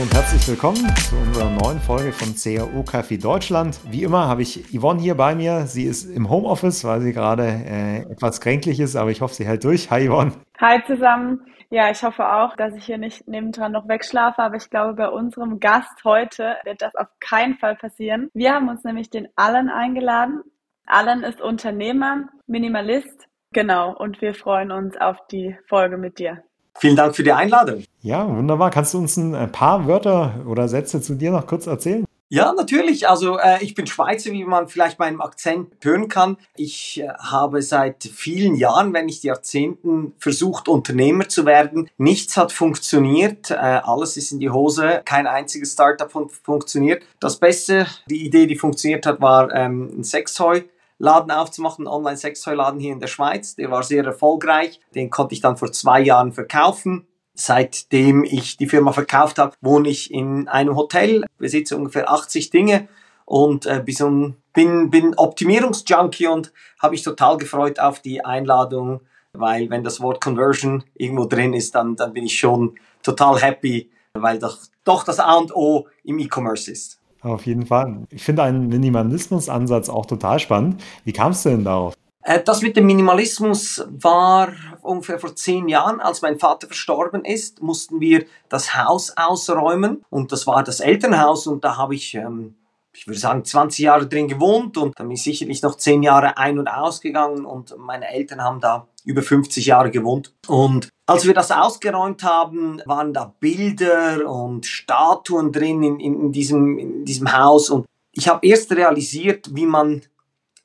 Und herzlich willkommen zu unserer neuen Folge von CAO Café Deutschland. Wie immer habe ich Yvonne hier bei mir. Sie ist im Homeoffice, weil sie gerade äh, etwas kränklich ist, aber ich hoffe, sie hält durch. Hi Yvonne. Hi zusammen. Ja, ich hoffe auch, dass ich hier nicht nebendran noch wegschlafe, aber ich glaube, bei unserem Gast heute wird das auf keinen Fall passieren. Wir haben uns nämlich den Allen eingeladen. Allen ist Unternehmer, Minimalist, genau, und wir freuen uns auf die Folge mit dir. Vielen Dank für die Einladung. Ja, wunderbar. Kannst du uns ein paar Wörter oder Sätze zu dir noch kurz erzählen? Ja, natürlich. Also äh, ich bin Schweizer, wie man vielleicht meinem Akzent hören kann. Ich äh, habe seit vielen Jahren, wenn nicht Jahrzehnten, versucht, Unternehmer zu werden. Nichts hat funktioniert. Äh, alles ist in die Hose. Kein einziges Startup fun funktioniert. Das Beste, die Idee, die funktioniert hat, war ähm, ein Sextoy. Laden aufzumachen, einen Online-Sextoy-Laden hier in der Schweiz. Der war sehr erfolgreich. Den konnte ich dann vor zwei Jahren verkaufen. Seitdem ich die Firma verkauft habe, wohne ich in einem Hotel, besitze ungefähr 80 Dinge und äh, bin, bin Optimierungsjunkie und habe mich total gefreut auf die Einladung, weil wenn das Wort Conversion irgendwo drin ist, dann, dann bin ich schon total happy, weil doch, doch das A und O im E-Commerce ist. Auf jeden Fall. Ich finde einen Minimalismus-Ansatz auch total spannend. Wie kamst du denn darauf? Äh, das mit dem Minimalismus war ungefähr vor zehn Jahren, als mein Vater verstorben ist, mussten wir das Haus ausräumen und das war das Elternhaus und da habe ich ähm, ich würde sagen, 20 Jahre drin gewohnt und dann bin ich sicherlich noch 10 Jahre ein- und ausgegangen und meine Eltern haben da über 50 Jahre gewohnt. Und als wir das ausgeräumt haben, waren da Bilder und Statuen drin in, in, diesem, in diesem Haus und ich habe erst realisiert, wie man,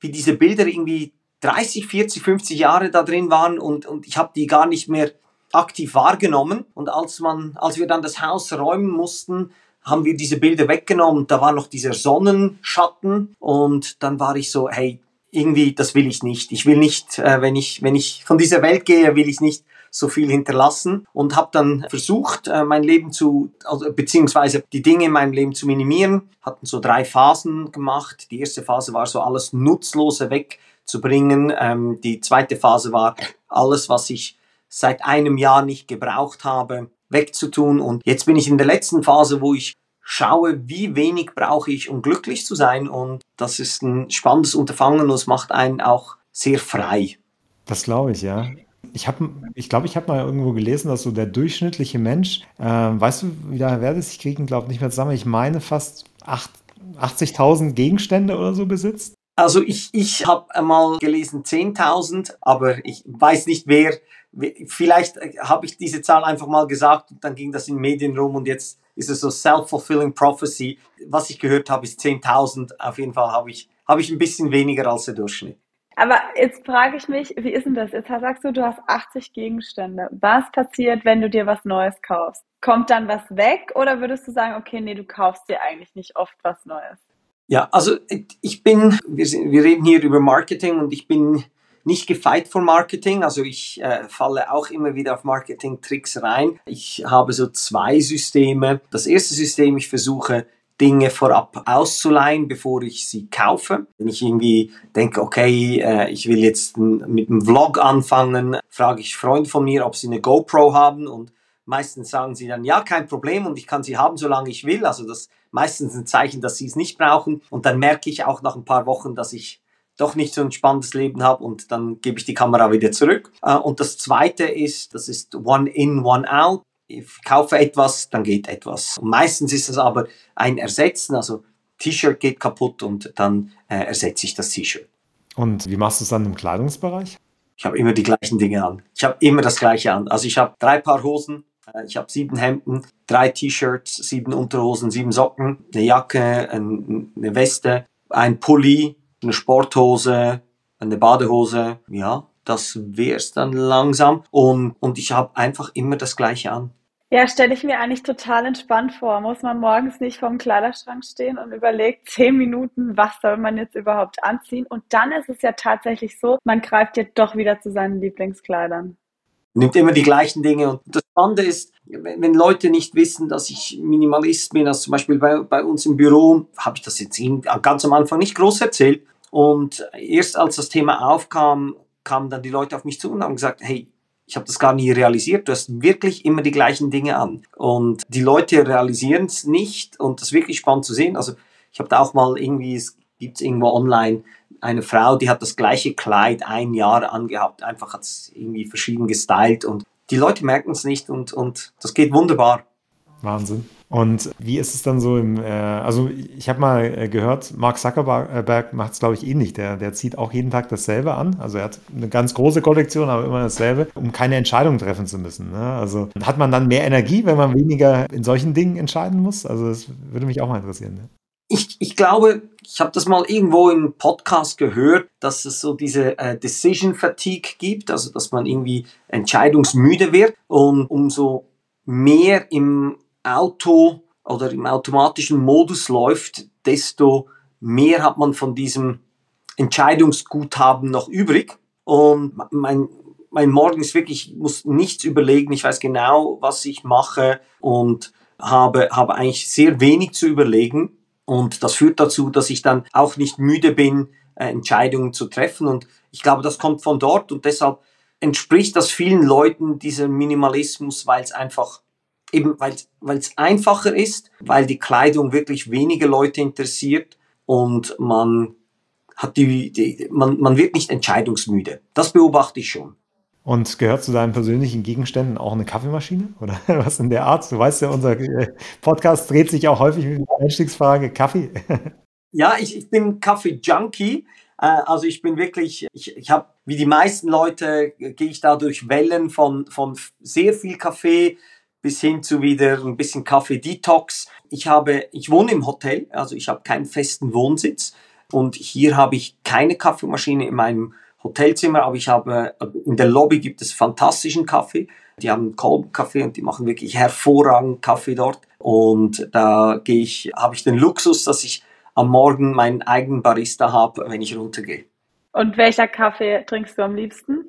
wie diese Bilder irgendwie 30, 40, 50 Jahre da drin waren und, und ich habe die gar nicht mehr aktiv wahrgenommen. Und als man, als wir dann das Haus räumen mussten, haben wir diese Bilder weggenommen. Da war noch dieser Sonnenschatten und dann war ich so, hey, irgendwie, das will ich nicht. Ich will nicht, äh, wenn ich wenn ich von dieser Welt gehe, will ich nicht so viel hinterlassen und habe dann versucht, äh, mein Leben zu, also, beziehungsweise die Dinge in meinem Leben zu minimieren. Hatten so drei Phasen gemacht. Die erste Phase war so alles Nutzlose wegzubringen. Ähm, die zweite Phase war alles, was ich seit einem Jahr nicht gebraucht habe, wegzutun. Und jetzt bin ich in der letzten Phase, wo ich schaue, wie wenig brauche ich, um glücklich zu sein. Und das ist ein spannendes Unterfangen und es macht einen auch sehr frei. Das glaube ich, ja. Ich habe, ich glaube, ich habe mal irgendwo gelesen, dass so der durchschnittliche Mensch, äh, weißt du, wie der Wert ist? Ich kriege ihn, glaube ich, nicht mehr zusammen. Ich meine fast 80.000 Gegenstände oder so besitzt. Also ich, ich habe einmal gelesen 10.000, aber ich weiß nicht, wer Vielleicht äh, habe ich diese Zahl einfach mal gesagt und dann ging das in Medien rum und jetzt ist es so self-fulfilling prophecy. Was ich gehört habe, ist 10.000. Auf jeden Fall habe ich, habe ich ein bisschen weniger als der Durchschnitt. Aber jetzt frage ich mich, wie ist denn das? Jetzt sagst du, du hast 80 Gegenstände. Was passiert, wenn du dir was Neues kaufst? Kommt dann was weg oder würdest du sagen, okay, nee, du kaufst dir eigentlich nicht oft was Neues? Ja, also ich bin, wir, sind, wir reden hier über Marketing und ich bin nicht gefeit vor Marketing. Also ich äh, falle auch immer wieder auf Marketing-Tricks rein. Ich habe so zwei Systeme. Das erste System, ich versuche Dinge vorab auszuleihen, bevor ich sie kaufe. Wenn ich irgendwie denke, okay, äh, ich will jetzt mit einem Vlog anfangen, frage ich Freunde von mir, ob sie eine GoPro haben und meistens sagen sie dann, ja, kein Problem und ich kann sie haben, solange ich will. Also das meistens ein Zeichen, dass sie es nicht brauchen. Und dann merke ich auch nach ein paar Wochen, dass ich doch nicht so ein spannendes Leben habe und dann gebe ich die Kamera wieder zurück. Äh, und das zweite ist, das ist One in, One out. Ich kaufe etwas, dann geht etwas. Und meistens ist es aber ein Ersetzen, also T-Shirt geht kaputt und dann äh, ersetze ich das T-Shirt. Und wie machst du es dann im Kleidungsbereich? Ich habe immer die gleichen Dinge an. Ich habe immer das gleiche an. Also ich habe drei Paar Hosen, äh, ich habe sieben Hemden, drei T-Shirts, sieben Unterhosen, sieben Socken, eine Jacke, eine Weste, ein Pulli, eine Sporthose, eine Badehose, ja, das wär's dann langsam. Und, und ich habe einfach immer das Gleiche an. Ja, stelle ich mir eigentlich total entspannt vor. Muss man morgens nicht vorm Kleiderschrank stehen und überlegt zehn Minuten, was soll man jetzt überhaupt anziehen? Und dann ist es ja tatsächlich so, man greift jetzt doch wieder zu seinen Lieblingskleidern. Nimmt immer die gleichen Dinge. Und das Spannende ist, wenn Leute nicht wissen, dass ich Minimalist bin, also zum Beispiel bei, bei uns im Büro, habe ich das jetzt ganz am Anfang nicht groß erzählt, und erst als das Thema aufkam, kamen dann die Leute auf mich zu und haben gesagt, hey, ich habe das gar nie realisiert. Du hast wirklich immer die gleichen Dinge an. Und die Leute realisieren es nicht. Und das ist wirklich spannend zu sehen. Also ich habe da auch mal irgendwie, es gibt irgendwo online, eine Frau, die hat das gleiche Kleid ein Jahr angehabt. Einfach hat es irgendwie verschieden gestylt. Und die Leute merken es nicht. Und, und das geht wunderbar. Wahnsinn. Und wie ist es dann so im, äh, also ich habe mal äh, gehört, Mark Zuckerberg macht es, glaube ich, ähnlich. Der, der zieht auch jeden Tag dasselbe an. Also er hat eine ganz große Kollektion, aber immer dasselbe, um keine Entscheidung treffen zu müssen. Ne? Also hat man dann mehr Energie, wenn man weniger in solchen Dingen entscheiden muss? Also das würde mich auch mal interessieren. Ne? Ich, ich glaube, ich habe das mal irgendwo im Podcast gehört, dass es so diese äh, Decision Fatigue gibt, also dass man irgendwie entscheidungsmüde wird und umso mehr im Auto oder im automatischen Modus läuft, desto mehr hat man von diesem Entscheidungsguthaben noch übrig. Und mein, mein Morgen ist wirklich, ich muss nichts überlegen, ich weiß genau, was ich mache und habe, habe eigentlich sehr wenig zu überlegen. Und das führt dazu, dass ich dann auch nicht müde bin, äh, Entscheidungen zu treffen. Und ich glaube, das kommt von dort und deshalb entspricht das vielen Leuten dieser Minimalismus, weil es einfach eben weil es einfacher ist, weil die Kleidung wirklich wenige Leute interessiert und man hat die, die man, man wird nicht entscheidungsmüde. Das beobachte ich schon. Und gehört zu deinen persönlichen Gegenständen auch eine Kaffeemaschine oder was in der Art? Du weißt ja, unser äh, Podcast dreht sich auch häufig mit der Einstiegsfrage Kaffee. Ja, ich, ich bin Kaffee-Junkie. Äh, also ich bin wirklich, ich, ich habe, wie die meisten Leute, gehe ich da durch Wellen von, von sehr viel Kaffee bis hin zu wieder ein bisschen Kaffee-Detox. Ich habe, ich wohne im Hotel, also ich habe keinen festen Wohnsitz und hier habe ich keine Kaffeemaschine in meinem Hotelzimmer, aber ich habe, in der Lobby gibt es fantastischen Kaffee. Die haben Kolbenkaffee und die machen wirklich hervorragenden Kaffee dort. Und da gehe ich, habe ich den Luxus, dass ich am Morgen meinen eigenen Barista habe, wenn ich runtergehe. Und welcher Kaffee trinkst du am liebsten?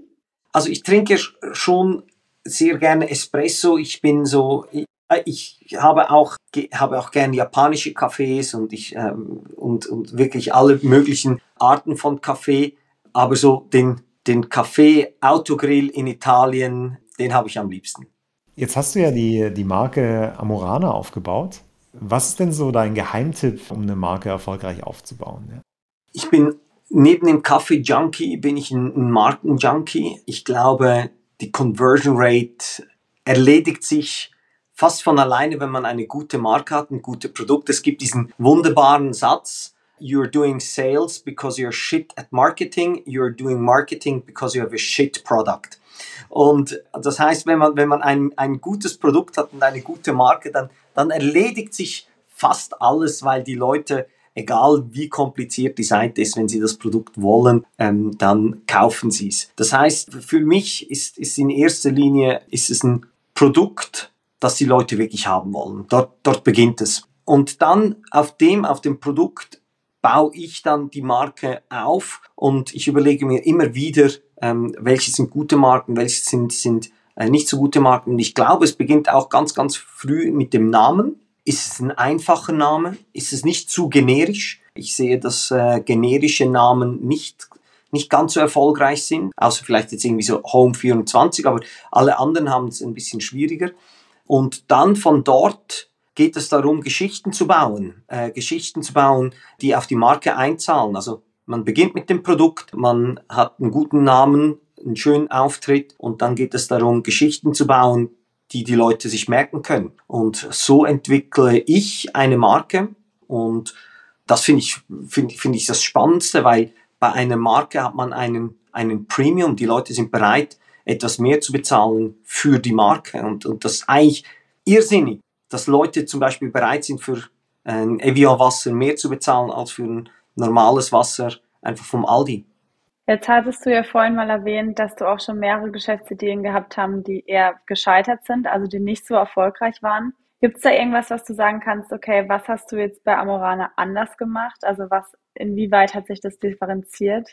Also ich trinke schon sehr gerne Espresso. Ich bin so, ich, ich habe auch habe auch gerne japanische Cafés und ich ähm, und, und wirklich alle möglichen Arten von Kaffee. Aber so den den Kaffee Autogrill in Italien, den habe ich am liebsten. Jetzt hast du ja die, die Marke Amorana aufgebaut. Was ist denn so dein Geheimtipp, um eine Marke erfolgreich aufzubauen? Ja? Ich bin neben dem Kaffee-Junkie bin ich ein, ein Marken-Junkie. Ich glaube, die Conversion Rate erledigt sich fast von alleine, wenn man eine gute Marke hat, ein gutes Produkt. Es gibt diesen wunderbaren Satz, you're doing sales because you're shit at marketing, you're doing marketing because you have a shit product. Und das heißt, wenn man, wenn man ein, ein gutes Produkt hat und eine gute Marke, dann, dann erledigt sich fast alles, weil die Leute egal wie kompliziert die Seite ist, wenn Sie das Produkt wollen, ähm, dann kaufen Sie es. Das heißt, für mich ist, ist in erster Linie ist es ein Produkt, das die Leute wirklich haben wollen. Dort, dort beginnt es. Und dann auf dem, auf dem Produkt baue ich dann die Marke auf und ich überlege mir immer wieder, ähm, welche sind gute Marken, welche sind, sind äh, nicht so gute Marken. Und ich glaube, es beginnt auch ganz, ganz früh mit dem Namen. Ist es ein einfacher Name? Ist es nicht zu generisch? Ich sehe, dass äh, generische Namen nicht nicht ganz so erfolgreich sind, außer vielleicht jetzt irgendwie so Home 24, aber alle anderen haben es ein bisschen schwieriger. Und dann von dort geht es darum, Geschichten zu bauen, äh, Geschichten zu bauen, die auf die Marke einzahlen. Also man beginnt mit dem Produkt, man hat einen guten Namen, einen schönen Auftritt und dann geht es darum, Geschichten zu bauen, die die Leute sich merken können. Und so entwickle ich eine Marke und das finde ich, finde finde ich das Spannendste, weil bei einer Marke hat man einen, einen Premium, die Leute sind bereit, etwas mehr zu bezahlen für die Marke und, und das ist eigentlich irrsinnig, dass Leute zum Beispiel bereit sind für ein Evian Wasser mehr zu bezahlen als für ein normales Wasser einfach vom Aldi. Jetzt hattest du ja vorhin mal erwähnt, dass du auch schon mehrere Geschäftsideen gehabt haben, die eher gescheitert sind, also die nicht so erfolgreich waren. Gibt es da irgendwas, was du sagen kannst, okay, was hast du jetzt bei Amorana anders gemacht? Also was, inwieweit hat sich das differenziert?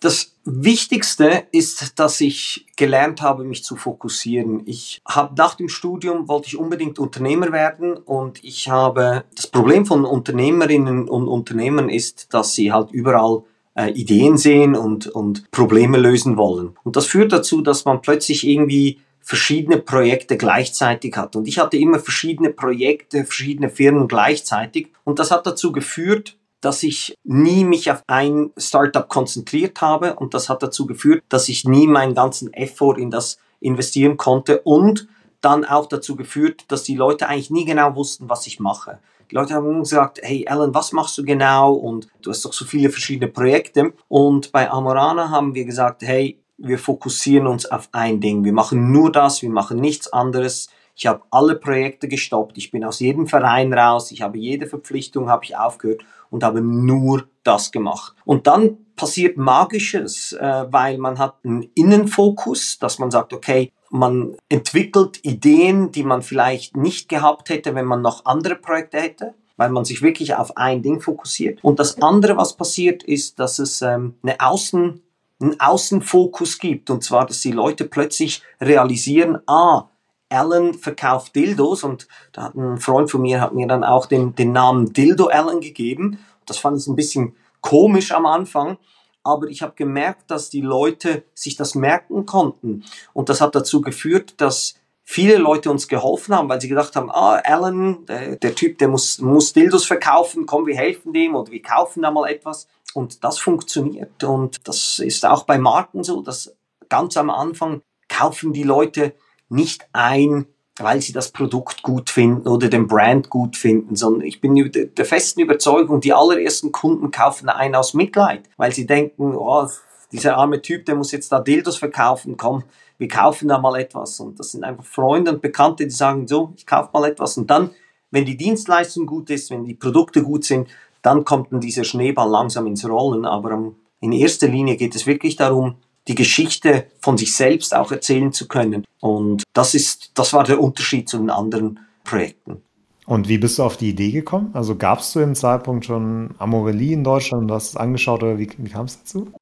Das Wichtigste ist, dass ich gelernt habe, mich zu fokussieren. Ich habe nach dem Studium wollte ich unbedingt Unternehmer werden und ich habe das Problem von Unternehmerinnen und Unternehmern ist, dass sie halt überall äh, Ideen sehen und, und Probleme lösen wollen. Und das führt dazu, dass man plötzlich irgendwie verschiedene Projekte gleichzeitig hat. Und ich hatte immer verschiedene Projekte, verschiedene Firmen gleichzeitig. Und das hat dazu geführt, dass ich nie mich auf ein Startup konzentriert habe. Und das hat dazu geführt, dass ich nie meinen ganzen Effort in das investieren konnte und dann auch dazu geführt, dass die Leute eigentlich nie genau wussten, was ich mache. Die Leute haben gesagt, hey Alan, was machst du genau? Und du hast doch so viele verschiedene Projekte. Und bei Amorana haben wir gesagt, hey, wir fokussieren uns auf ein Ding. Wir machen nur das, wir machen nichts anderes. Ich habe alle Projekte gestoppt. Ich bin aus jedem Verein raus. Ich habe jede Verpflichtung habe ich aufgehört und habe nur das gemacht. Und dann passiert Magisches, äh, weil man hat einen Innenfokus, dass man sagt, okay, man entwickelt Ideen, die man vielleicht nicht gehabt hätte, wenn man noch andere Projekte hätte weil man sich wirklich auf ein Ding fokussiert. Und das andere, was passiert, ist, dass es ähm, eine Außen, einen Außenfokus gibt. Und zwar, dass die Leute plötzlich realisieren, ah, Alan verkauft Dildos und da hat ein Freund von mir hat mir dann auch den, den Namen Dildo Alan gegeben. Das fand ich ein bisschen komisch am Anfang, aber ich habe gemerkt, dass die Leute sich das merken konnten. Und das hat dazu geführt, dass viele Leute uns geholfen haben, weil sie gedacht haben, ah, Alan, der, der Typ, der muss, muss Dildos verkaufen, komm, wir helfen dem oder wir kaufen da mal etwas. Und das funktioniert. Und das ist auch bei Marken so, dass ganz am Anfang kaufen die Leute nicht ein, weil sie das Produkt gut finden oder den Brand gut finden, sondern ich bin der festen Überzeugung, die allerersten Kunden kaufen ein aus Mitleid, weil sie denken, oh, dieser arme Typ, der muss jetzt da Dildos verkaufen, komm, wir kaufen da mal etwas. Und das sind einfach Freunde und Bekannte, die sagen, so, ich kaufe mal etwas. Und dann, wenn die Dienstleistung gut ist, wenn die Produkte gut sind, dann kommt dann dieser Schneeball langsam ins Rollen. Aber in erster Linie geht es wirklich darum, die Geschichte von sich selbst auch erzählen zu können. Und das ist, das war der Unterschied zu den anderen Projekten. Und wie bist du auf die Idee gekommen? Also gab es zu dem Zeitpunkt schon Amorelie in Deutschland und du hast es angeschaut oder wie, wie kam es dazu?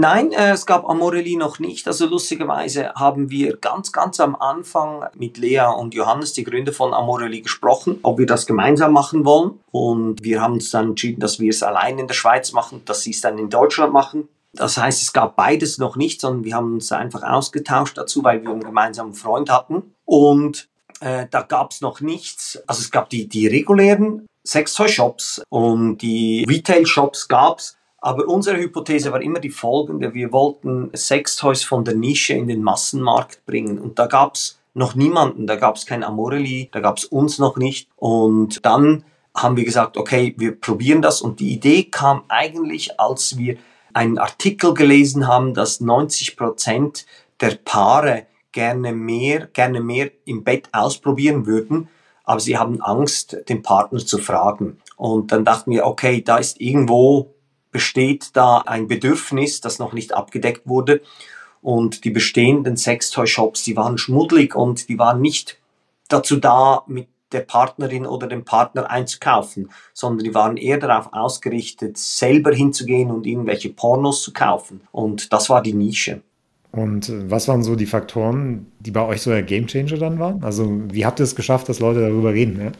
Nein, äh, es gab Amorelie noch nicht. Also lustigerweise haben wir ganz, ganz am Anfang mit Lea und Johannes, die Gründer von Amorelie, gesprochen, ob wir das gemeinsam machen wollen. Und wir haben uns dann entschieden, dass wir es allein in der Schweiz machen, dass sie es dann in Deutschland machen. Das heißt, es gab beides noch nicht, sondern wir haben uns einfach ausgetauscht dazu, weil wir einen gemeinsamen Freund hatten. Und äh, da gab es noch nichts. Also es gab die, die regulären Sextoy-Shops und die Retail-Shops gab es. Aber unsere Hypothese war immer die folgende. Wir wollten Sextoys von der Nische in den Massenmarkt bringen. Und da gab es noch niemanden. Da gab es kein Amorelli, da gab es uns noch nicht. Und dann haben wir gesagt, okay, wir probieren das. Und die Idee kam eigentlich, als wir einen Artikel gelesen haben, dass 90 Prozent der Paare gerne mehr, gerne mehr im Bett ausprobieren würden, aber sie haben Angst, den Partner zu fragen. Und dann dachten wir, okay, da ist irgendwo besteht da ein Bedürfnis, das noch nicht abgedeckt wurde. Und die bestehenden Sextoy-Shops, die waren schmuddelig und die waren nicht dazu da, mit der Partnerin oder dem Partner einzukaufen, sondern die waren eher darauf ausgerichtet, selber hinzugehen und irgendwelche Pornos zu kaufen. Und das war die Nische. Und äh, was waren so die Faktoren, die bei euch so der Gamechanger dann waren? Also wie habt ihr es geschafft, dass Leute darüber reden? Ja?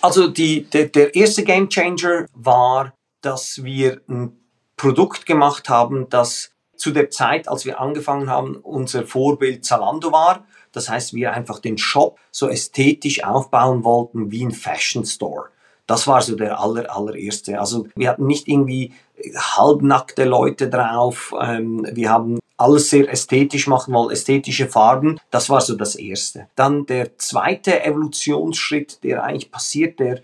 Also die, der, der erste Gamechanger war, dass wir ein Produkt gemacht haben, das zu der Zeit, als wir angefangen haben, unser Vorbild Zalando war. Das heißt, wir einfach den Shop so ästhetisch aufbauen wollten wie ein Fashion Store. Das war so der aller, allererste. Also wir hatten nicht irgendwie halbnackte Leute drauf. Ähm, wir haben alles sehr ästhetisch machen wollen, ästhetische Farben. Das war so das erste. Dann der zweite Evolutionsschritt, der eigentlich passiert, der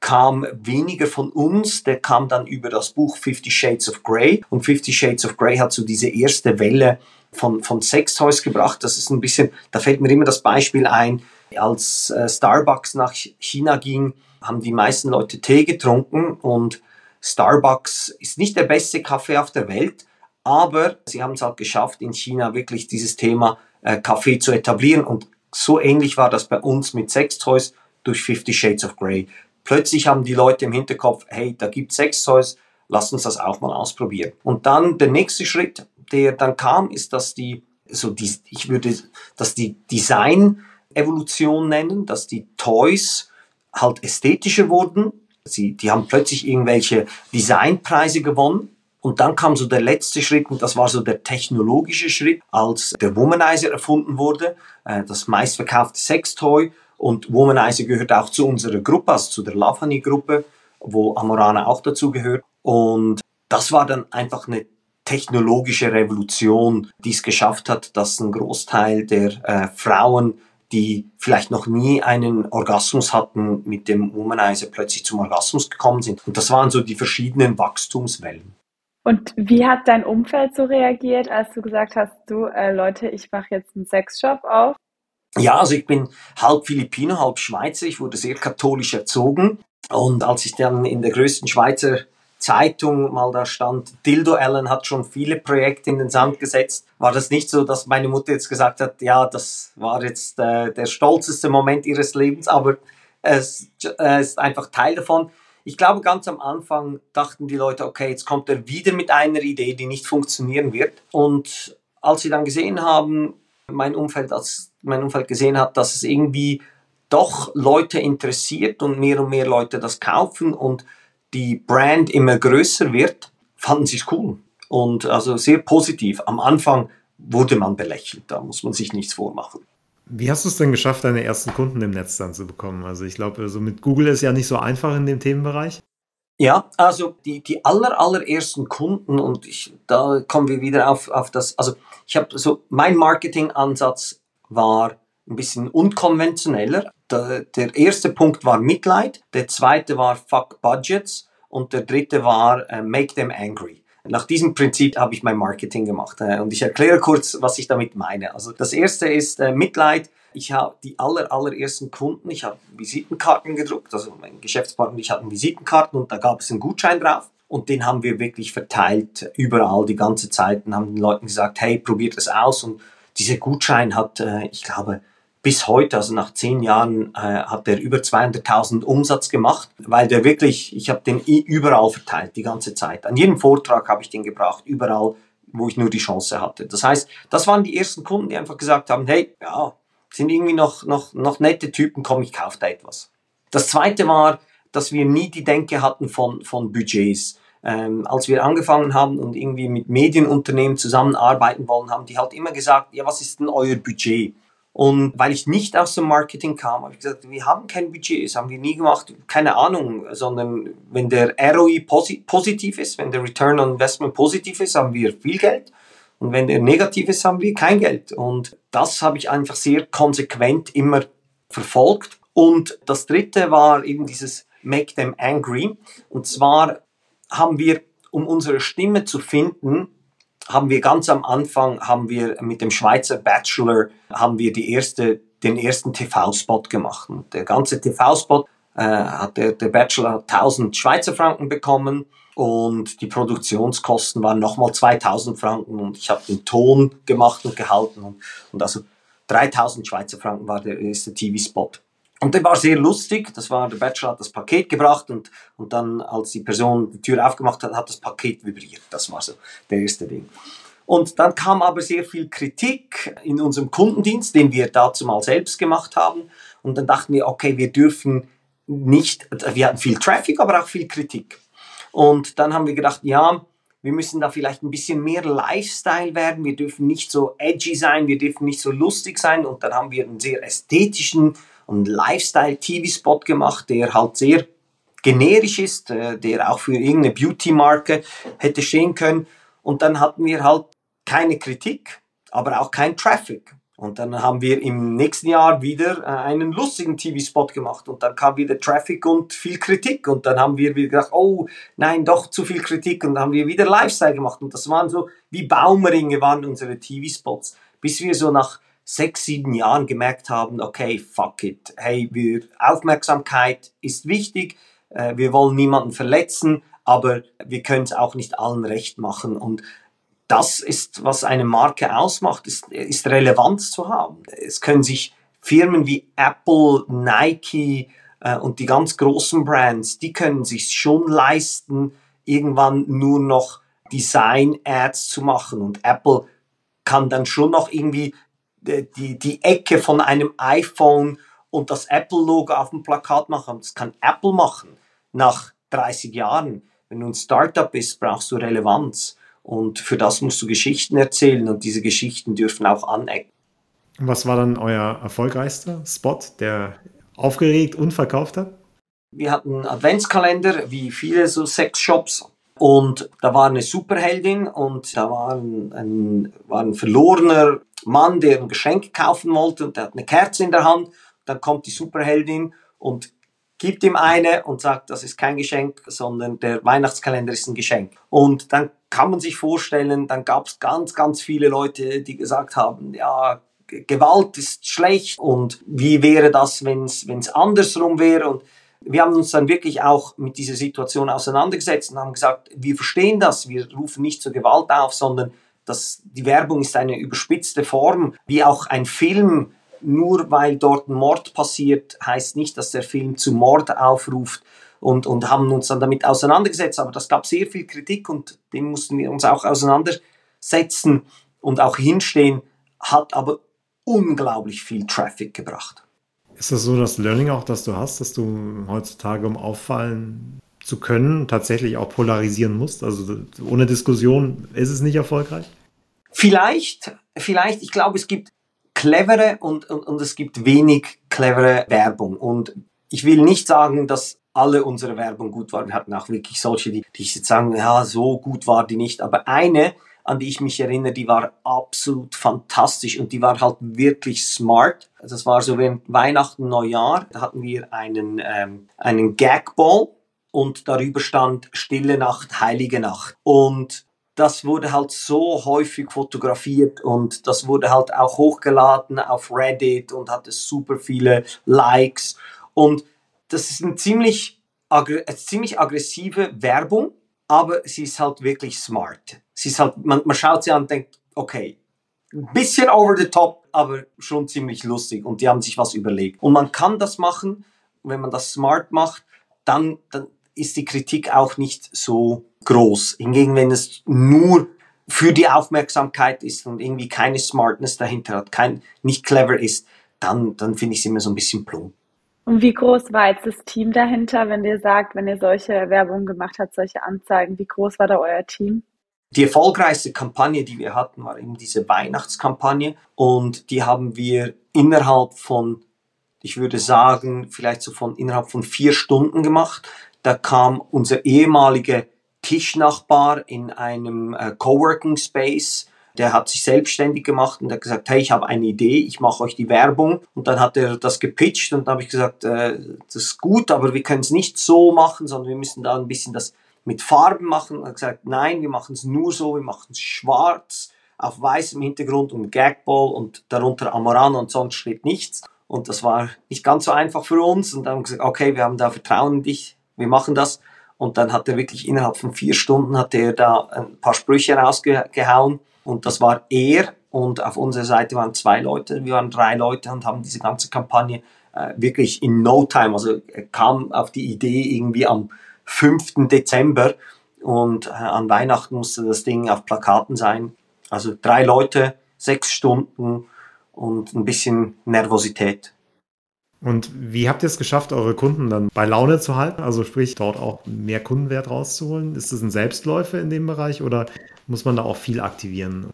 kam weniger von uns, der kam dann über das Buch Fifty Shades of Grey. Und Fifty Shades of Grey hat so diese erste Welle von, von Sextoys gebracht. Das ist ein bisschen, da fällt mir immer das Beispiel ein, als äh, Starbucks nach China ging, haben die meisten Leute Tee getrunken und Starbucks ist nicht der beste Kaffee auf der Welt, aber sie haben es halt geschafft, in China wirklich dieses Thema äh, Kaffee zu etablieren und so ähnlich war das bei uns mit Sextoys durch Fifty Shades of Grey plötzlich haben die Leute im Hinterkopf, hey, da gibt Sextoys, lass uns das auch mal ausprobieren. Und dann der nächste Schritt, der dann kam, ist, dass die, so die, ich würde das die Design-Evolution nennen, dass die Toys halt ästhetischer wurden. Sie, die haben plötzlich irgendwelche Designpreise gewonnen Und dann kam so der letzte Schritt und das war so der technologische Schritt, als der Womanizer erfunden wurde, äh, das meistverkaufte Sextoy. Und Womanizer gehört auch zu unserer Gruppe, also zu der Love Honey Gruppe, wo Amorana auch dazu gehört. Und das war dann einfach eine technologische Revolution, die es geschafft hat, dass ein Großteil der äh, Frauen, die vielleicht noch nie einen Orgasmus hatten, mit dem Womanizer plötzlich zum Orgasmus gekommen sind. Und das waren so die verschiedenen Wachstumswellen. Und wie hat dein Umfeld so reagiert, als du gesagt hast, du äh, Leute, ich mache jetzt einen Sexshop auf? Ja, also ich bin halb Filipino, halb Schweizer. Ich wurde sehr katholisch erzogen. Und als ich dann in der größten Schweizer Zeitung mal da stand, Dildo Allen hat schon viele Projekte in den Sand gesetzt, war das nicht so, dass meine Mutter jetzt gesagt hat, ja, das war jetzt äh, der stolzeste Moment ihres Lebens, aber es äh, ist einfach Teil davon. Ich glaube, ganz am Anfang dachten die Leute, okay, jetzt kommt er wieder mit einer Idee, die nicht funktionieren wird. Und als sie dann gesehen haben, mein Umfeld, als mein Umfeld gesehen hat, dass es irgendwie doch Leute interessiert und mehr und mehr Leute das kaufen und die Brand immer größer wird, fanden sie es cool. Und also sehr positiv. Am Anfang wurde man belächelt, da muss man sich nichts vormachen. Wie hast du es denn geschafft, deine ersten Kunden im Netz dann zu bekommen? Also ich glaube, also mit Google ist ja nicht so einfach in dem Themenbereich. Ja, also die, die aller, allerersten Kunden und ich, da kommen wir wieder auf, auf das, also ich habe so, mein Marketingansatz war ein bisschen unkonventioneller. Der, erste Punkt war Mitleid, der zweite war Fuck Budgets und der dritte war uh, Make them angry. Nach diesem Prinzip habe ich mein Marketing gemacht. Äh, und ich erkläre kurz, was ich damit meine. Also das erste ist äh, Mitleid. Ich habe die aller, allerersten Kunden, ich habe Visitenkarten gedruckt, also mein Geschäftspartner und ich hatten Visitenkarten und da gab es einen Gutschein drauf. Und den haben wir wirklich verteilt, überall, die ganze Zeit und haben den Leuten gesagt, hey, probiert es aus. Und dieser Gutschein hat, äh, ich glaube, bis heute, also nach zehn Jahren, äh, hat er über 200.000 Umsatz gemacht, weil der wirklich, ich habe den überall verteilt, die ganze Zeit. An jedem Vortrag habe ich den gebracht, überall, wo ich nur die Chance hatte. Das heißt, das waren die ersten Kunden, die einfach gesagt haben, hey, ja, sind irgendwie noch, noch, noch nette Typen, komm, ich kaufe da etwas. Das zweite war, dass wir nie die Denke hatten von, von Budgets. Ähm, als wir angefangen haben und irgendwie mit Medienunternehmen zusammenarbeiten wollen, haben die halt immer gesagt, ja, was ist denn euer Budget? Und weil ich nicht aus dem Marketing kam, habe ich gesagt, wir haben kein Budget, das haben wir nie gemacht, keine Ahnung, sondern wenn der ROI posi positiv ist, wenn der Return on Investment positiv ist, haben wir viel Geld. Und wenn der negativ ist, haben wir kein Geld. Und das habe ich einfach sehr konsequent immer verfolgt. Und das dritte war eben dieses Make them angry. Und zwar haben wir, um unsere Stimme zu finden, haben wir ganz am Anfang, haben wir mit dem Schweizer Bachelor, haben wir die erste, den ersten TV-Spot gemacht. Und der ganze TV-Spot äh, hat der, der Bachelor hat 1000 Schweizer Franken bekommen und die Produktionskosten waren nochmal 2000 Franken und ich habe den Ton gemacht und gehalten und, und also 3000 Schweizer Franken war der erste TV-Spot. Und der war sehr lustig. Das war, der Bachelor hat das Paket gebracht und, und dann, als die Person die Tür aufgemacht hat, hat das Paket vibriert. Das war so der erste Ding. Und dann kam aber sehr viel Kritik in unserem Kundendienst, den wir dazu mal selbst gemacht haben. Und dann dachten wir, okay, wir dürfen nicht, wir hatten viel Traffic, aber auch viel Kritik. Und dann haben wir gedacht, ja, wir müssen da vielleicht ein bisschen mehr Lifestyle werden. Wir dürfen nicht so edgy sein, wir dürfen nicht so lustig sein. Und dann haben wir einen sehr ästhetischen einen Lifestyle-TV-Spot gemacht, der halt sehr generisch ist, äh, der auch für irgendeine Beauty-Marke hätte stehen können. Und dann hatten wir halt keine Kritik, aber auch kein Traffic. Und dann haben wir im nächsten Jahr wieder äh, einen lustigen TV-Spot gemacht. Und dann kam wieder Traffic und viel Kritik. Und dann haben wir wieder gedacht, oh nein, doch zu viel Kritik. Und dann haben wir wieder Lifestyle gemacht. Und das waren so wie Baumringe waren unsere TV-Spots, bis wir so nach sechs, sieben Jahren gemerkt haben, okay, fuck it, hey, wir, Aufmerksamkeit ist wichtig, äh, wir wollen niemanden verletzen, aber wir können es auch nicht allen recht machen. Und das ist, was eine Marke ausmacht, ist, ist Relevanz zu haben. Es können sich Firmen wie Apple, Nike äh, und die ganz großen Brands, die können sich schon leisten, irgendwann nur noch Design-Ads zu machen. Und Apple kann dann schon noch irgendwie die, die Ecke von einem iPhone und das Apple-Logo auf dem Plakat machen. Das kann Apple machen nach 30 Jahren. wenn du ein Startup bist, brauchst du Relevanz. Und für das musst du Geschichten erzählen und diese Geschichten dürfen auch anecken. Was war dann euer erfolgreichster Spot, der aufgeregt und verkauft hat? Wir hatten einen Adventskalender, wie viele so Sexshops. Und da war eine Superheldin und da war ein, ein, war ein verlorener Mann, der ein Geschenk kaufen wollte und der hat eine Kerze in der Hand. Dann kommt die Superheldin und gibt ihm eine und sagt, das ist kein Geschenk, sondern der Weihnachtskalender ist ein Geschenk. Und dann kann man sich vorstellen, dann gab es ganz, ganz viele Leute, die gesagt haben, ja, Gewalt ist schlecht und wie wäre das, wenn es andersrum wäre und wir haben uns dann wirklich auch mit dieser Situation auseinandergesetzt und haben gesagt, wir verstehen das, wir rufen nicht zur Gewalt auf, sondern dass die Werbung ist eine überspitzte Form, wie auch ein Film, nur weil dort ein Mord passiert, heißt nicht, dass der Film zu Mord aufruft und, und haben uns dann damit auseinandergesetzt. Aber das gab sehr viel Kritik und dem mussten wir uns auch auseinandersetzen und auch hinstehen, hat aber unglaublich viel Traffic gebracht. Ist das so das Learning auch, das du hast, dass du heutzutage, um auffallen zu können, tatsächlich auch polarisieren musst? Also ohne Diskussion ist es nicht erfolgreich? Vielleicht, vielleicht. Ich glaube, es gibt clevere und, und, und es gibt wenig clevere Werbung. Und ich will nicht sagen, dass alle unsere Werbung gut war. Wir hatten auch wirklich solche, die, die jetzt sagen, ja, so gut war die nicht. Aber eine, an die ich mich erinnere, die war absolut fantastisch und die war halt wirklich smart. Das war so während Weihnachten, Neujahr, da hatten wir einen, ähm, einen Gagball und darüber stand Stille Nacht, Heilige Nacht. Und das wurde halt so häufig fotografiert und das wurde halt auch hochgeladen auf Reddit und hatte super viele Likes. Und das ist eine ziemlich, eine ziemlich aggressive Werbung, aber sie ist halt wirklich smart. Sie ist halt, man, man schaut sie an und denkt, okay, ein bisschen over the top, aber schon ziemlich lustig und die haben sich was überlegt. Und man kann das machen, wenn man das smart macht, dann, dann ist die Kritik auch nicht so groß. Hingegen, wenn es nur für die Aufmerksamkeit ist und irgendwie keine Smartness dahinter hat, kein, nicht clever ist, dann, dann finde ich es immer so ein bisschen plump. Und wie groß war jetzt das Team dahinter, wenn ihr sagt, wenn ihr solche Werbung gemacht habt, solche Anzeigen, wie groß war da euer Team? Die erfolgreichste Kampagne, die wir hatten, war eben diese Weihnachtskampagne und die haben wir innerhalb von, ich würde sagen, vielleicht so von innerhalb von vier Stunden gemacht. Da kam unser ehemaliger Tischnachbar in einem äh, Coworking Space der hat sich selbstständig gemacht und hat gesagt, hey, ich habe eine Idee, ich mache euch die Werbung. Und dann hat er das gepitcht und dann habe ich gesagt, äh, das ist gut, aber wir können es nicht so machen, sondern wir müssen da ein bisschen das mit Farben machen. Er hat gesagt, nein, wir machen es nur so, wir machen es schwarz auf weißem Hintergrund und Gagball und darunter Amorano und sonst steht nichts. Und das war nicht ganz so einfach für uns. Und dann haben wir gesagt, okay, wir haben da Vertrauen in dich, wir machen das. Und dann hat er wirklich innerhalb von vier Stunden hat er da ein paar Sprüche rausgehauen und das war er und auf unserer Seite waren zwei Leute, wir waren drei Leute und haben diese ganze Kampagne äh, wirklich in no time, also er kam auf die Idee irgendwie am 5. Dezember und äh, an Weihnachten musste das Ding auf Plakaten sein. Also drei Leute, sechs Stunden und ein bisschen Nervosität. Und wie habt ihr es geschafft, eure Kunden dann bei Laune zu halten? Also sprich, dort auch mehr Kundenwert rauszuholen? Ist das ein Selbstläufer in dem Bereich oder muss man da auch viel aktivieren?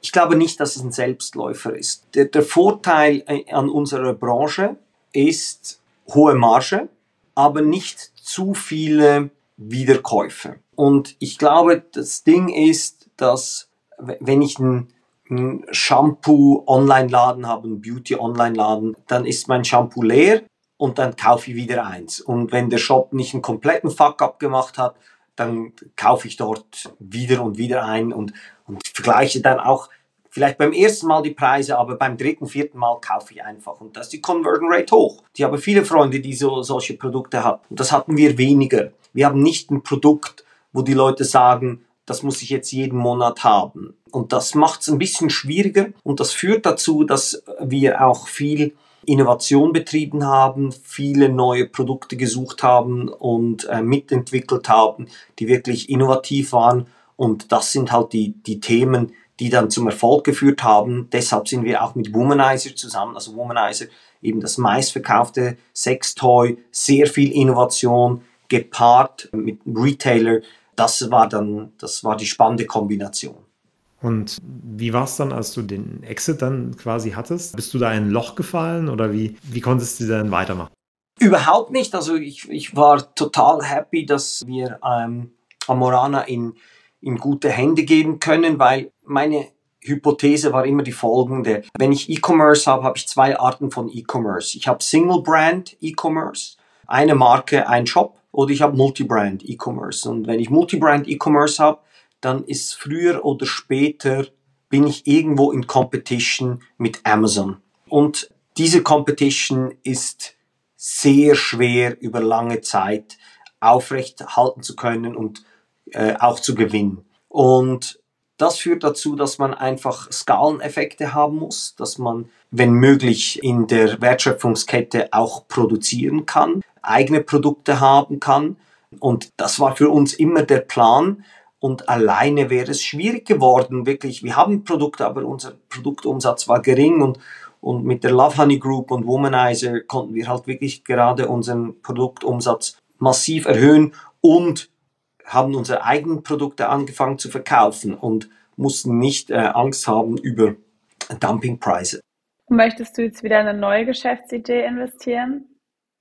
Ich glaube nicht, dass es ein Selbstläufer ist. Der, der Vorteil äh, an unserer Branche ist hohe Marge, aber nicht zu viele Wiederkäufe. Und ich glaube, das Ding ist, dass wenn ich einen Shampoo-Online-Laden habe, einen Beauty-Online-Laden, dann ist mein Shampoo leer und dann kaufe ich wieder eins. Und wenn der Shop nicht einen kompletten Fuck-up gemacht hat, dann kaufe ich dort wieder und wieder ein und, und vergleiche dann auch vielleicht beim ersten Mal die Preise, aber beim dritten, vierten Mal kaufe ich einfach. Und da ist die Conversion Rate hoch. Ich habe viele Freunde, die so, solche Produkte haben. Und das hatten wir weniger. Wir haben nicht ein Produkt, wo die Leute sagen, das muss ich jetzt jeden Monat haben. Und das macht es ein bisschen schwieriger und das führt dazu, dass wir auch viel Innovation betrieben haben, viele neue Produkte gesucht haben und äh, mitentwickelt haben, die wirklich innovativ waren. Und das sind halt die, die Themen, die dann zum Erfolg geführt haben. Deshalb sind wir auch mit Womanizer zusammen. Also Womanizer, eben das meistverkaufte Sextoy, sehr viel Innovation, gepaart mit Retailer, das war dann, das war die spannende Kombination. Und wie war es dann, als du den Exit dann quasi hattest? Bist du da in ein Loch gefallen oder wie, wie konntest du dann weitermachen? Überhaupt nicht. Also ich, ich war total happy, dass wir ähm, Amorana in, in gute Hände geben können, weil meine Hypothese war immer die folgende. Wenn ich E-Commerce habe, habe ich zwei Arten von E-Commerce. Ich habe Single-Brand E-Commerce, eine Marke, ein Shop, oder ich habe Multi-Brand E-Commerce. Und wenn ich Multi-Brand E-Commerce habe, dann ist früher oder später bin ich irgendwo in Competition mit Amazon. Und diese Competition ist sehr schwer über lange Zeit aufrecht halten zu können und äh, auch zu gewinnen. Und das führt dazu, dass man einfach Skaleneffekte haben muss, dass man, wenn möglich, in der Wertschöpfungskette auch produzieren kann, eigene Produkte haben kann. Und das war für uns immer der Plan. Und alleine wäre es schwierig geworden, wirklich. Wir haben Produkte, aber unser Produktumsatz war gering und, und mit der Love Honey Group und Womanizer konnten wir halt wirklich gerade unseren Produktumsatz massiv erhöhen und haben unsere eigenen Produkte angefangen zu verkaufen und mussten nicht äh, Angst haben über Dumpingpreise. Möchtest du jetzt wieder in eine neue Geschäftsidee investieren?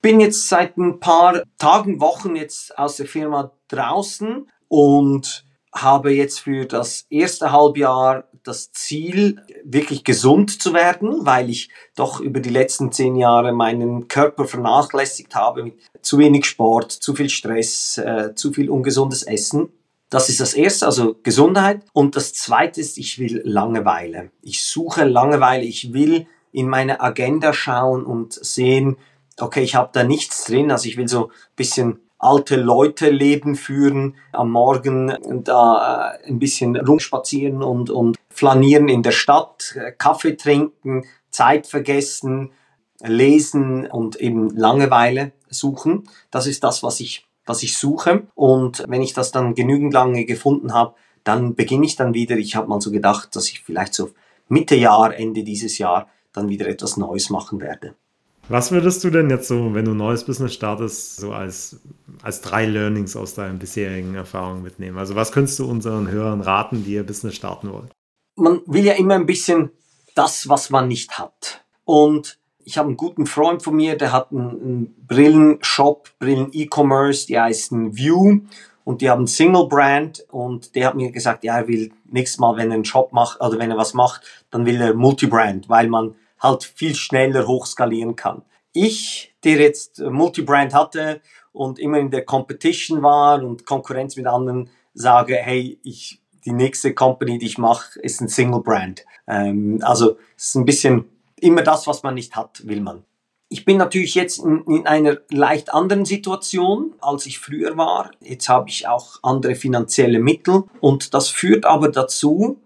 Bin jetzt seit ein paar Tagen, Wochen jetzt aus der Firma draußen und habe jetzt für das erste Halbjahr das Ziel, wirklich gesund zu werden, weil ich doch über die letzten zehn Jahre meinen Körper vernachlässigt habe mit zu wenig Sport, zu viel Stress, äh, zu viel ungesundes Essen. Das ist das erste, also Gesundheit. Und das zweite ist, ich will Langeweile. Ich suche Langeweile. Ich will in meine Agenda schauen und sehen, okay, ich habe da nichts drin. Also ich will so ein bisschen alte Leute Leben führen, am Morgen da äh, ein bisschen rumspazieren und, und flanieren in der Stadt, äh, Kaffee trinken, Zeit vergessen, lesen und eben Langeweile suchen. Das ist das, was ich, was ich suche. Und wenn ich das dann genügend lange gefunden habe, dann beginne ich dann wieder. Ich habe mal so gedacht, dass ich vielleicht so Mitte Jahr, Ende dieses Jahr dann wieder etwas Neues machen werde. Was würdest du denn jetzt so, wenn du ein neues Business startest, so als, als drei Learnings aus deinen bisherigen Erfahrungen mitnehmen? Also was könntest du unseren Hörern raten, die ihr Business starten wollen? Man will ja immer ein bisschen das, was man nicht hat. Und ich habe einen guten Freund von mir, der hat einen, Brillenshop, Brillen-E-Commerce, die heißen View und die haben Single Brand und der hat mir gesagt, ja, er will nächstes Mal, wenn er einen Shop macht oder wenn er was macht, dann will er Multibrand, weil man halt viel schneller hochskalieren kann. Ich, der jetzt Multibrand hatte und immer in der Competition war und Konkurrenz mit anderen, sage, hey, ich, die nächste Company, die ich mache, ist ein Single Brand. Ähm, also es ist ein bisschen immer das, was man nicht hat, will man. Ich bin natürlich jetzt in, in, einer leicht anderen Situation, als ich früher war. Jetzt habe ich auch andere finanzielle Mittel und das führt aber dazu,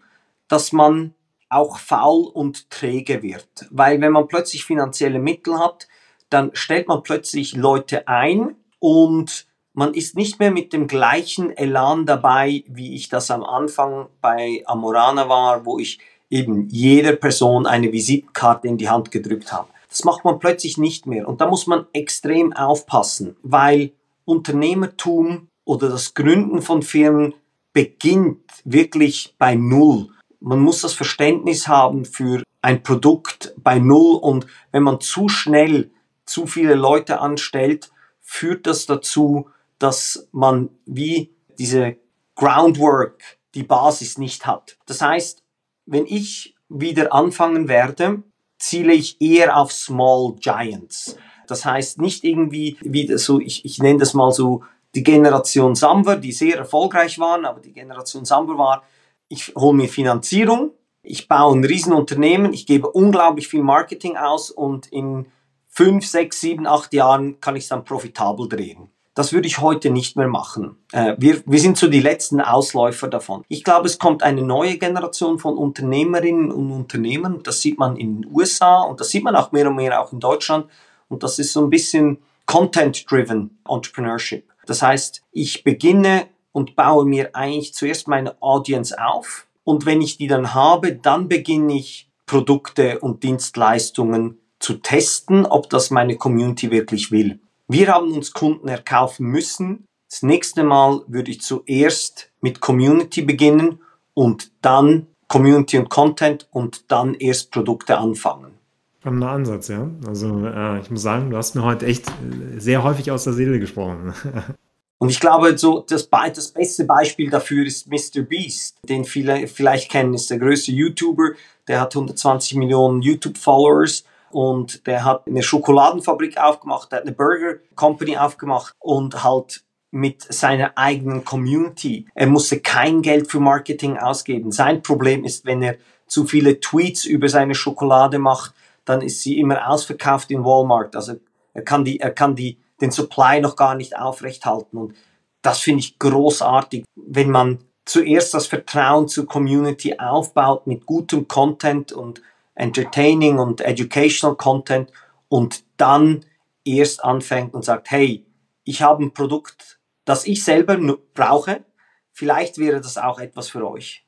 dass man auch faul und träge wird. Weil wenn man plötzlich finanzielle Mittel hat, dann stellt man plötzlich Leute ein und man ist nicht mehr mit dem gleichen Elan dabei, wie ich das am Anfang bei Amorana war, wo ich eben jeder Person eine Visitenkarte in die Hand gedrückt habe. Das macht man plötzlich nicht mehr. Und da muss man extrem aufpassen, weil Unternehmertum oder das Gründen von Firmen beginnt wirklich bei Null man muss das Verständnis haben für ein Produkt bei Null und wenn man zu schnell zu viele Leute anstellt, führt das dazu, dass man wie diese Groundwork, die Basis nicht hat. Das heißt, wenn ich wieder anfangen werde, ziele ich eher auf Small Giants. Das heißt nicht irgendwie wie so, ich, ich nenne das mal so die Generation Samwer, die sehr erfolgreich waren, aber die Generation Samwer war ich hole mir Finanzierung, ich baue ein Riesenunternehmen, ich gebe unglaublich viel Marketing aus und in fünf, sechs, sieben, acht Jahren kann ich es dann profitabel drehen. Das würde ich heute nicht mehr machen. Äh, wir, wir sind so die letzten Ausläufer davon. Ich glaube, es kommt eine neue Generation von Unternehmerinnen und Unternehmen. Das sieht man in den USA und das sieht man auch mehr und mehr auch in Deutschland. Und das ist so ein bisschen Content-driven Entrepreneurship. Das heißt, ich beginne und baue mir eigentlich zuerst meine Audience auf. Und wenn ich die dann habe, dann beginne ich Produkte und Dienstleistungen zu testen, ob das meine Community wirklich will. Wir haben uns Kunden erkaufen müssen. Das nächste Mal würde ich zuerst mit Community beginnen und dann Community und Content und dann erst Produkte anfangen. Spannender Ansatz, ja. Also äh, ich muss sagen, du hast mir heute echt äh, sehr häufig aus der Seele gesprochen. Und ich glaube, so das, das beste Beispiel dafür ist Mr. Beast, den viele vielleicht kennen, ist der größte YouTuber. Der hat 120 Millionen YouTube-Followers und der hat eine Schokoladenfabrik aufgemacht, der hat eine Burger Company aufgemacht und halt mit seiner eigenen Community. Er musste kein Geld für Marketing ausgeben. Sein Problem ist, wenn er zu viele Tweets über seine Schokolade macht, dann ist sie immer ausverkauft in Walmart. Also er kann die, er kann die den Supply noch gar nicht aufrechthalten. Und das finde ich großartig, wenn man zuerst das Vertrauen zur Community aufbaut mit gutem Content und Entertaining und Educational Content und dann erst anfängt und sagt, hey, ich habe ein Produkt, das ich selber brauche. Vielleicht wäre das auch etwas für euch.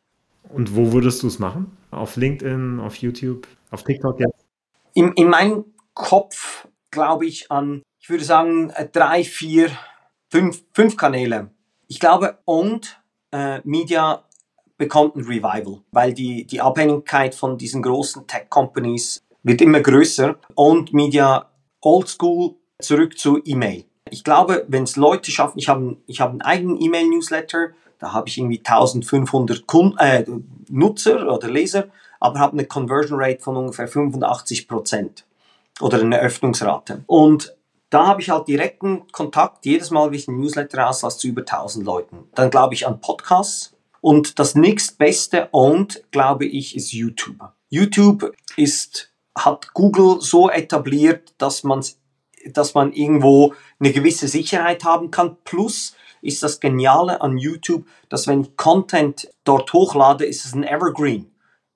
Und wo würdest du es machen? Auf LinkedIn, auf YouTube, auf TikTok jetzt? In, in meinem Kopf glaube ich an ich würde sagen, äh, drei, vier, fünf, fünf Kanäle. Ich glaube, Owned äh, Media bekommt ein Revival, weil die, die Abhängigkeit von diesen großen Tech-Companies wird immer größer. Owned Media Oldschool zurück zu E-Mail. Ich glaube, wenn es Leute schaffen, ich habe ich hab einen eigenen E-Mail-Newsletter, da habe ich irgendwie 1500 Kunden, äh, Nutzer oder Leser, aber habe eine Conversion Rate von ungefähr 85 Prozent oder eine Öffnungsrate. Und da habe ich halt direkten Kontakt, jedes Mal, wie ich einen Newsletter rauslasse, zu über 1000 Leuten. Dann glaube ich an Podcasts. Und das nächstbeste owned, glaube ich, ist YouTube. YouTube ist, hat Google so etabliert, dass man, dass man irgendwo eine gewisse Sicherheit haben kann. Plus ist das Geniale an YouTube, dass wenn ich Content dort hochlade, ist es ein Evergreen.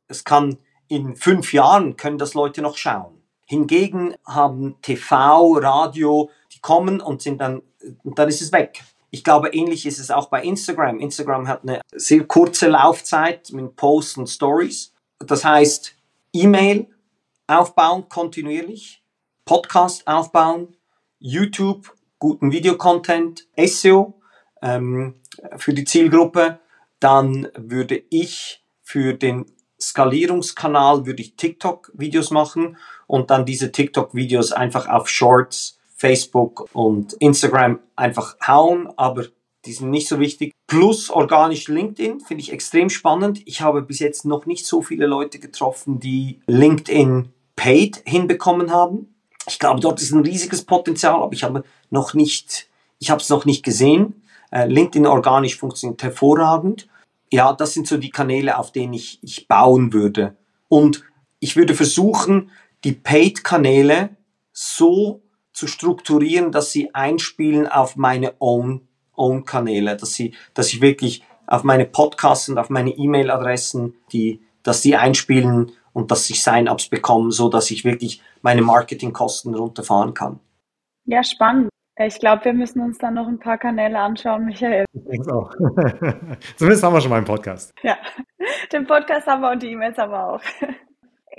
Es kann in fünf Jahren können das Leute noch schauen. Hingegen haben TV, Radio, die kommen und sind dann, und dann ist es weg. Ich glaube, ähnlich ist es auch bei Instagram. Instagram hat eine sehr kurze Laufzeit mit Posts und Stories. Das heißt, E-Mail aufbauen kontinuierlich, Podcast aufbauen, YouTube, guten Videocontent, SEO ähm, für die Zielgruppe. Dann würde ich für den Skalierungskanal würde ich TikTok-Videos machen und dann diese TikTok-Videos einfach auf Shorts, Facebook und Instagram einfach hauen, aber die sind nicht so wichtig. Plus organisch LinkedIn finde ich extrem spannend. Ich habe bis jetzt noch nicht so viele Leute getroffen, die LinkedIn Paid hinbekommen haben. Ich glaube, dort ist ein riesiges Potenzial, aber ich habe noch nicht, ich habe es noch nicht gesehen. Äh, LinkedIn organisch funktioniert hervorragend. Ja, das sind so die Kanäle, auf denen ich, ich bauen würde. Und ich würde versuchen, die Paid-Kanäle so zu strukturieren, dass sie einspielen auf meine Own-Kanäle, Own dass sie, dass ich wirklich auf meine Podcasts und auf meine E-Mail-Adressen, die, dass sie einspielen und dass ich Sign-ups bekomme, so dass ich wirklich meine Marketingkosten runterfahren kann. Ja, spannend. Ich glaube, wir müssen uns dann noch ein paar Kanäle anschauen, Michael. Ich denke auch. Zumindest haben wir schon mal einen Podcast. Ja, den Podcast haben wir und die E-Mails haben wir auch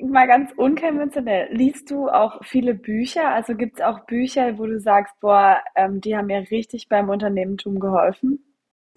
mal ganz unkonventionell. Liest du auch viele Bücher? Also gibt es auch Bücher, wo du sagst, boah, ähm, die haben mir richtig beim Unternehmertum geholfen?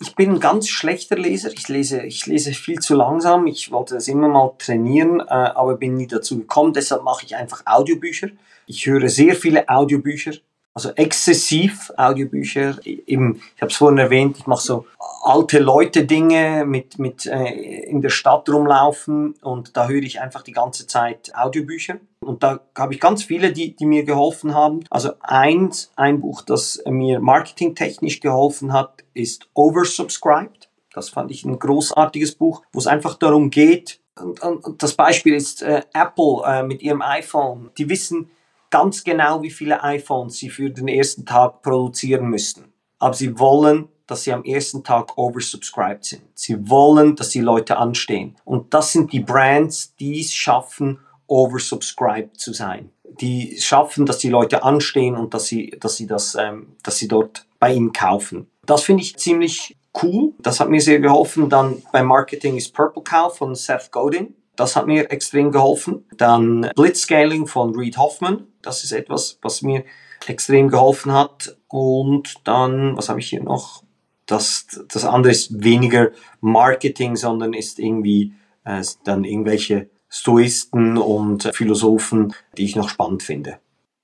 Ich bin ein ganz schlechter Leser. Ich lese, ich lese viel zu langsam. Ich wollte das immer mal trainieren, äh, aber bin nie dazu gekommen. Deshalb mache ich einfach Audiobücher. Ich höre sehr viele Audiobücher also exzessiv Audiobücher. Eben, ich habe es vorhin erwähnt, ich mache so alte Leute Dinge mit, mit äh, in der Stadt rumlaufen und da höre ich einfach die ganze Zeit Audiobücher. Und da habe ich ganz viele, die, die mir geholfen haben. Also eins, ein Buch, das mir marketingtechnisch geholfen hat, ist Oversubscribed. Das fand ich ein großartiges Buch, wo es einfach darum geht, und, und das Beispiel ist äh, Apple äh, mit ihrem iPhone. Die wissen, ganz genau, wie viele iPhones sie für den ersten Tag produzieren müssten. Aber sie wollen, dass sie am ersten Tag oversubscribed sind. Sie wollen, dass die Leute anstehen. Und das sind die Brands, die es schaffen, oversubscribed zu sein. Die schaffen, dass die Leute anstehen und dass sie, dass sie das, ähm, dass sie dort bei ihnen kaufen. Das finde ich ziemlich cool. Das hat mir sehr geholfen. Dann beim Marketing ist Purple Cow von Seth Godin. Das hat mir extrem geholfen. Dann Blitzscaling von Reid Hoffman. Das ist etwas, was mir extrem geholfen hat. Und dann, was habe ich hier noch? Das, das andere ist weniger Marketing, sondern ist irgendwie äh, dann irgendwelche Stoisten und Philosophen, die ich noch spannend finde.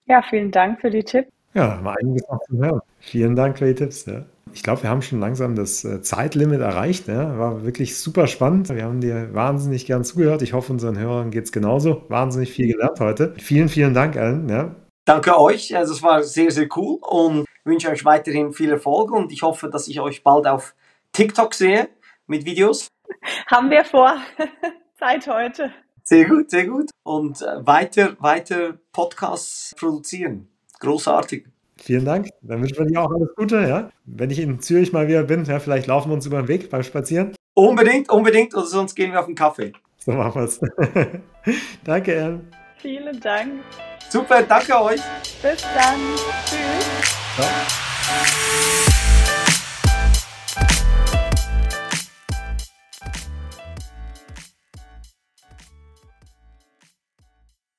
Ja, vielen Dank für die Tipps. Ja, mal einiges noch zu hören. Vielen Dank für die Tipps. Ja. Ich glaube, wir haben schon langsam das äh, Zeitlimit erreicht. Ja. War wirklich super spannend. Wir haben dir wahnsinnig gern zugehört. Ich hoffe, unseren Hörern geht es genauso. Wahnsinnig viel gelernt heute. Vielen, vielen Dank, Alan. Ja. Danke euch. Also es war sehr, sehr cool und wünsche euch weiterhin viel Erfolg und ich hoffe, dass ich euch bald auf TikTok sehe mit Videos. Haben wir vor. Zeit heute. Sehr gut, sehr gut. Und äh, weiter, weiter Podcasts produzieren. Großartig. Vielen Dank. Dann wünschen wir dir auch alles Gute. Ja? Wenn ich in Zürich mal wieder bin, ja, vielleicht laufen wir uns über den Weg beim Spazieren. Unbedingt, unbedingt. Oder sonst gehen wir auf einen Kaffee. So machen wir es. danke, Ern. Vielen Dank. Super, danke euch. Bis dann. Tschüss. Ciao.